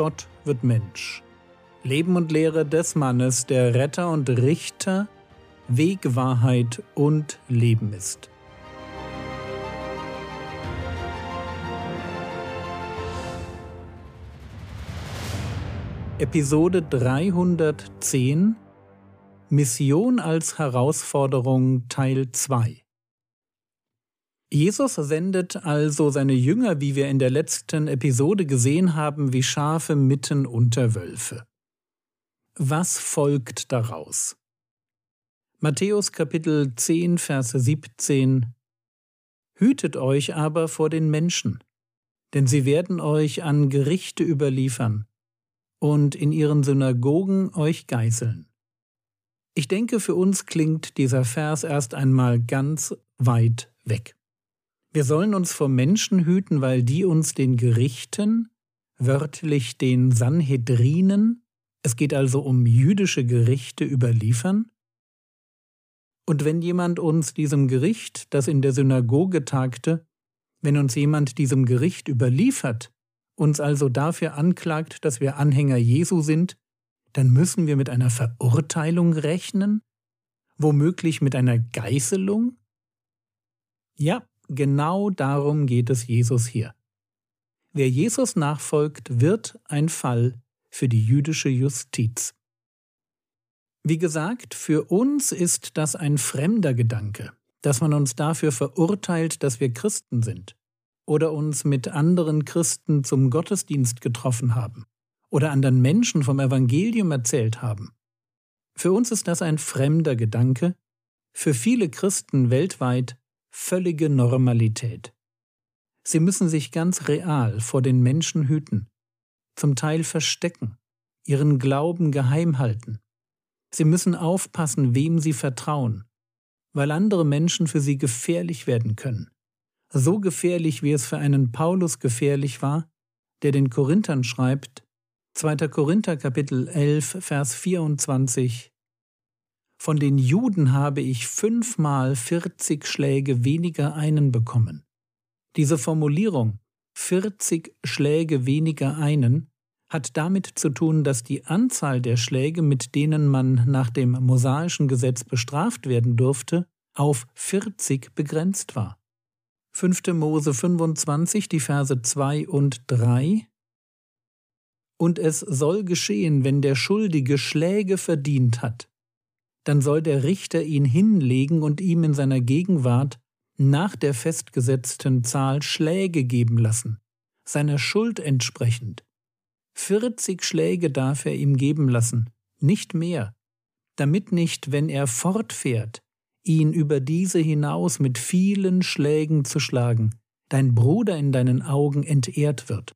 Gott wird Mensch. Leben und Lehre des Mannes, der Retter und Richter, Weg, Wahrheit und Leben ist. Episode 310 Mission als Herausforderung Teil 2 Jesus sendet also seine Jünger, wie wir in der letzten Episode gesehen haben, wie Schafe mitten unter Wölfe. Was folgt daraus? Matthäus Kapitel 10, Verse 17 Hütet euch aber vor den Menschen, denn sie werden euch an Gerichte überliefern und in ihren Synagogen euch geißeln. Ich denke, für uns klingt dieser Vers erst einmal ganz weit weg. Wir sollen uns vor Menschen hüten, weil die uns den Gerichten, wörtlich den Sanhedrinen, es geht also um jüdische Gerichte, überliefern? Und wenn jemand uns diesem Gericht, das in der Synagoge tagte, wenn uns jemand diesem Gericht überliefert, uns also dafür anklagt, dass wir Anhänger Jesu sind, dann müssen wir mit einer Verurteilung rechnen? Womöglich mit einer Geißelung? Ja, genau darum geht es Jesus hier. Wer Jesus nachfolgt, wird ein Fall für die jüdische Justiz. Wie gesagt, für uns ist das ein fremder Gedanke, dass man uns dafür verurteilt, dass wir Christen sind oder uns mit anderen Christen zum Gottesdienst getroffen haben oder anderen Menschen vom Evangelium erzählt haben. Für uns ist das ein fremder Gedanke, für viele Christen weltweit völlige Normalität. Sie müssen sich ganz real vor den Menschen hüten, zum Teil verstecken, ihren Glauben geheim halten. Sie müssen aufpassen, wem sie vertrauen, weil andere Menschen für sie gefährlich werden können. So gefährlich, wie es für einen Paulus gefährlich war, der den Korinthern schreibt, 2. Korinther Kapitel 11, Vers 24, von den Juden habe ich fünfmal vierzig Schläge weniger einen bekommen. Diese Formulierung vierzig Schläge weniger einen hat damit zu tun, dass die Anzahl der Schläge, mit denen man nach dem mosaischen Gesetz bestraft werden durfte, auf 40 begrenzt war. 5. Mose 25, die Verse 2 und 3 Und es soll geschehen, wenn der Schuldige Schläge verdient hat, dann soll der Richter ihn hinlegen und ihm in seiner Gegenwart nach der festgesetzten Zahl Schläge geben lassen, seiner Schuld entsprechend. Vierzig Schläge darf er ihm geben lassen, nicht mehr, damit nicht, wenn er fortfährt, ihn über diese hinaus mit vielen Schlägen zu schlagen, dein Bruder in deinen Augen entehrt wird.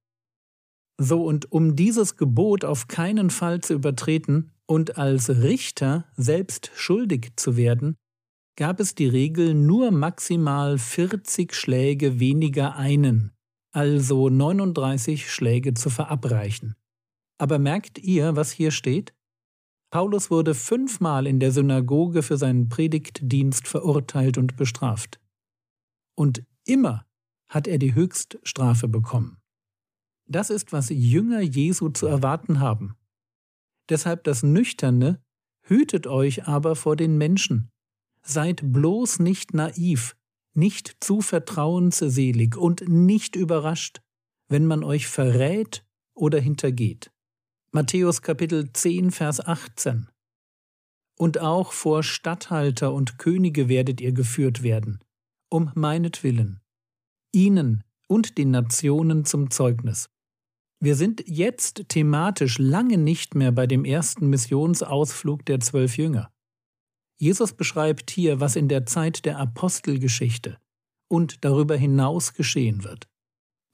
So und um dieses Gebot auf keinen Fall zu übertreten, und als Richter selbst schuldig zu werden, gab es die Regel nur maximal 40 Schläge weniger einen, also 39 Schläge zu verabreichen. Aber merkt ihr, was hier steht? Paulus wurde fünfmal in der Synagoge für seinen Predigtdienst verurteilt und bestraft. Und immer hat er die Höchststrafe bekommen. Das ist, was Jünger Jesu zu erwarten haben. Deshalb das Nüchterne, hütet euch aber vor den Menschen. Seid bloß nicht naiv, nicht zu vertrauensselig und nicht überrascht, wenn man euch verrät oder hintergeht. Matthäus Kapitel 10, Vers 18. Und auch vor Statthalter und Könige werdet ihr geführt werden, um meinetwillen, ihnen und den Nationen zum Zeugnis. Wir sind jetzt thematisch lange nicht mehr bei dem ersten Missionsausflug der zwölf Jünger. Jesus beschreibt hier, was in der Zeit der Apostelgeschichte und darüber hinaus geschehen wird.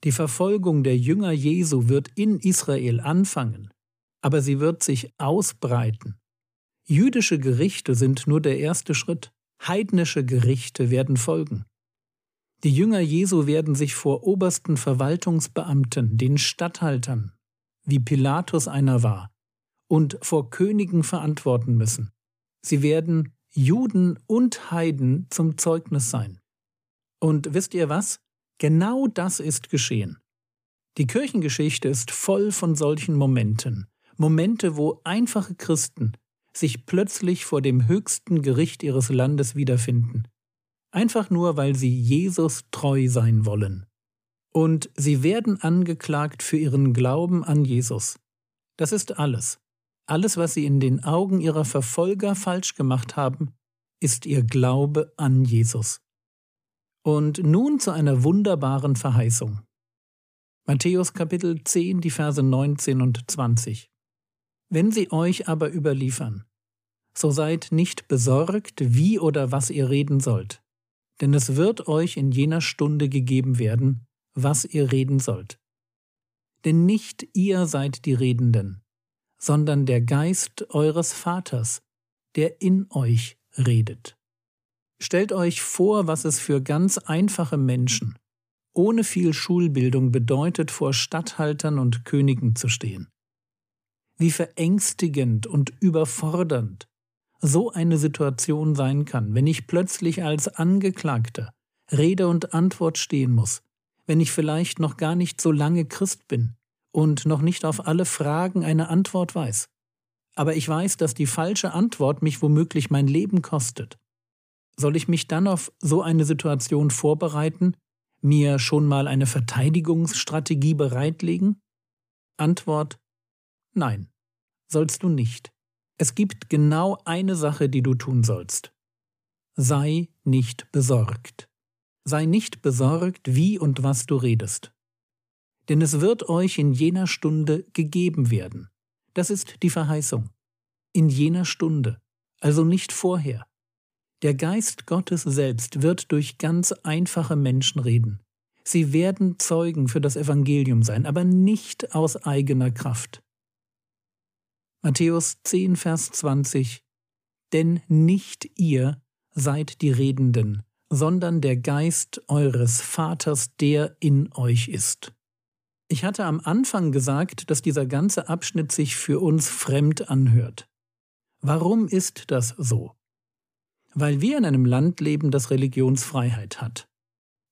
Die Verfolgung der Jünger Jesu wird in Israel anfangen, aber sie wird sich ausbreiten. Jüdische Gerichte sind nur der erste Schritt, heidnische Gerichte werden folgen. Die Jünger Jesu werden sich vor obersten Verwaltungsbeamten, den Statthaltern, wie Pilatus einer war, und vor Königen verantworten müssen. Sie werden Juden und Heiden zum Zeugnis sein. Und wisst ihr was? Genau das ist geschehen. Die Kirchengeschichte ist voll von solchen Momenten, Momente, wo einfache Christen sich plötzlich vor dem höchsten Gericht ihres Landes wiederfinden, einfach nur weil sie Jesus treu sein wollen. Und sie werden angeklagt für ihren Glauben an Jesus. Das ist alles. Alles, was sie in den Augen ihrer Verfolger falsch gemacht haben, ist ihr Glaube an Jesus. Und nun zu einer wunderbaren Verheißung. Matthäus Kapitel 10, die Verse 19 und 20. Wenn sie euch aber überliefern, so seid nicht besorgt, wie oder was ihr reden sollt, denn es wird euch in jener Stunde gegeben werden, was ihr reden sollt. Denn nicht ihr seid die Redenden, sondern der Geist eures Vaters, der in euch redet. Stellt euch vor, was es für ganz einfache Menschen ohne viel Schulbildung bedeutet, vor Statthaltern und Königen zu stehen. Wie verängstigend und überfordernd so eine Situation sein kann, wenn ich plötzlich als Angeklagter Rede und Antwort stehen muss, wenn ich vielleicht noch gar nicht so lange Christ bin und noch nicht auf alle Fragen eine Antwort weiß. Aber ich weiß, dass die falsche Antwort mich womöglich mein Leben kostet. Soll ich mich dann auf so eine Situation vorbereiten, mir schon mal eine Verteidigungsstrategie bereitlegen? Antwort Nein, sollst du nicht. Es gibt genau eine Sache, die du tun sollst. Sei nicht besorgt. Sei nicht besorgt, wie und was du redest. Denn es wird euch in jener Stunde gegeben werden. Das ist die Verheißung. In jener Stunde, also nicht vorher. Der Geist Gottes selbst wird durch ganz einfache Menschen reden. Sie werden Zeugen für das Evangelium sein, aber nicht aus eigener Kraft. Matthäus 10, Vers 20 Denn nicht ihr seid die Redenden, sondern der Geist eures Vaters, der in euch ist. Ich hatte am Anfang gesagt, dass dieser ganze Abschnitt sich für uns fremd anhört. Warum ist das so? Weil wir in einem Land leben, das Religionsfreiheit hat.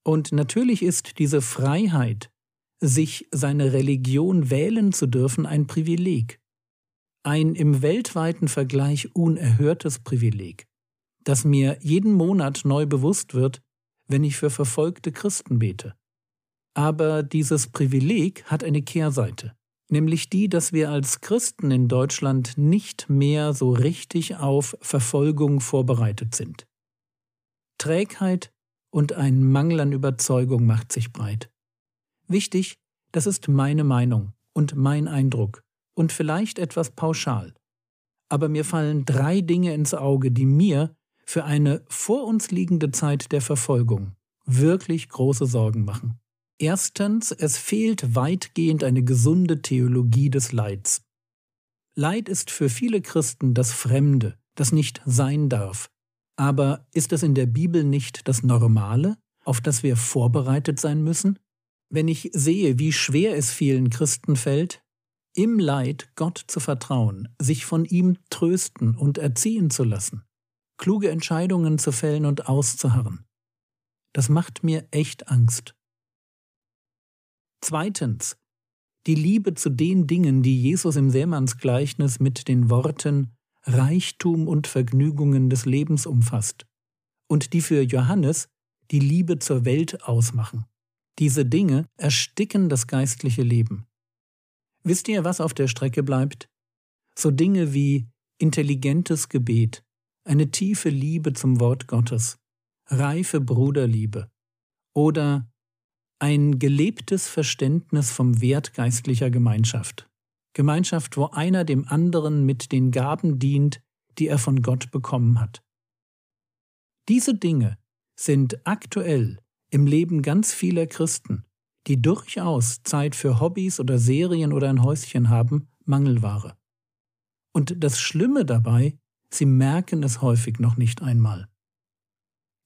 Und natürlich ist diese Freiheit, sich seine Religion wählen zu dürfen, ein Privileg. Ein im weltweiten Vergleich unerhörtes Privileg, das mir jeden Monat neu bewusst wird, wenn ich für verfolgte Christen bete. Aber dieses Privileg hat eine Kehrseite, nämlich die, dass wir als Christen in Deutschland nicht mehr so richtig auf Verfolgung vorbereitet sind. Trägheit und ein Mangel an Überzeugung macht sich breit. Wichtig, das ist meine Meinung und mein Eindruck und vielleicht etwas pauschal. Aber mir fallen drei Dinge ins Auge, die mir für eine vor uns liegende Zeit der Verfolgung wirklich große Sorgen machen. Erstens, es fehlt weitgehend eine gesunde Theologie des Leids. Leid ist für viele Christen das Fremde, das nicht sein darf. Aber ist es in der Bibel nicht das Normale, auf das wir vorbereitet sein müssen? Wenn ich sehe, wie schwer es vielen Christen fällt, im Leid Gott zu vertrauen, sich von ihm trösten und erziehen zu lassen, kluge Entscheidungen zu fällen und auszuharren, das macht mir echt Angst. Zweitens, die Liebe zu den Dingen, die Jesus im Seemannsgleichnis mit den Worten Reichtum und Vergnügungen des Lebens umfasst und die für Johannes die Liebe zur Welt ausmachen. Diese Dinge ersticken das geistliche Leben. Wisst ihr, was auf der Strecke bleibt? So Dinge wie intelligentes Gebet, eine tiefe Liebe zum Wort Gottes, reife Bruderliebe oder ein gelebtes Verständnis vom Wert geistlicher Gemeinschaft. Gemeinschaft, wo einer dem anderen mit den Gaben dient, die er von Gott bekommen hat. Diese Dinge sind aktuell im Leben ganz vieler Christen, die durchaus Zeit für Hobbys oder Serien oder ein Häuschen haben, Mangelware. Und das Schlimme dabei, sie merken es häufig noch nicht einmal.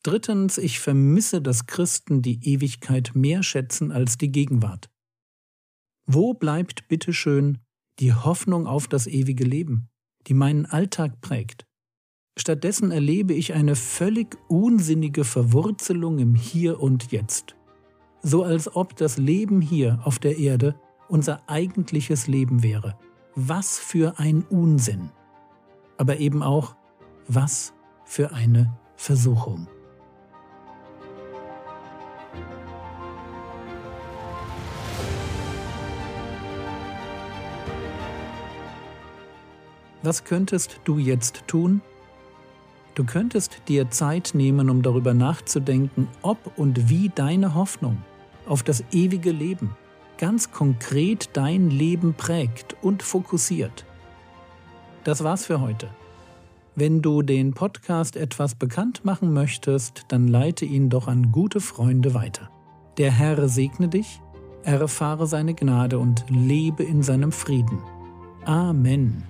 Drittens, ich vermisse, dass Christen die Ewigkeit mehr schätzen als die Gegenwart. Wo bleibt bitteschön die Hoffnung auf das ewige Leben, die meinen Alltag prägt? Stattdessen erlebe ich eine völlig unsinnige Verwurzelung im Hier und Jetzt. So als ob das Leben hier auf der Erde unser eigentliches Leben wäre. Was für ein Unsinn. Aber eben auch, was für eine Versuchung. Was könntest du jetzt tun? Du könntest dir Zeit nehmen, um darüber nachzudenken, ob und wie deine Hoffnung auf das ewige Leben ganz konkret dein Leben prägt und fokussiert. Das war's für heute. Wenn du den Podcast etwas bekannt machen möchtest, dann leite ihn doch an gute Freunde weiter. Der Herr segne dich, erfahre seine Gnade und lebe in seinem Frieden. Amen.